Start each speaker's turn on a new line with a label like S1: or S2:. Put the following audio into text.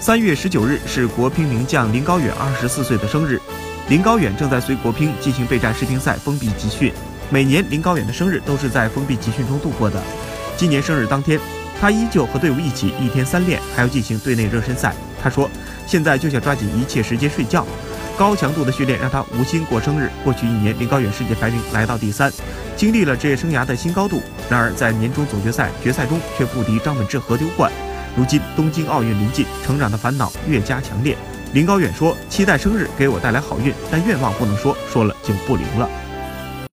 S1: 三月十九日是国乒名将林高远二十四岁的生日，林高远正在随国乒进行备战世乒赛封闭集训。每年林高远的生日都是在封闭集训中度过的。今年生日当天，他依旧和队伍一起一天三练，还要进行队内热身赛。他说：“现在就想抓紧一切时间睡觉。”高强度的训练让他无心过生日。过去一年，林高远世界排名来到第三，经历了职业生涯的新高度。然而在年终总决赛决赛中却不敌张本智和丢冠。如今东京奥运临近，成长的烦恼越加强烈。林高远说：“期待生日给我带来好运，但愿望不能说，说了就不灵了。”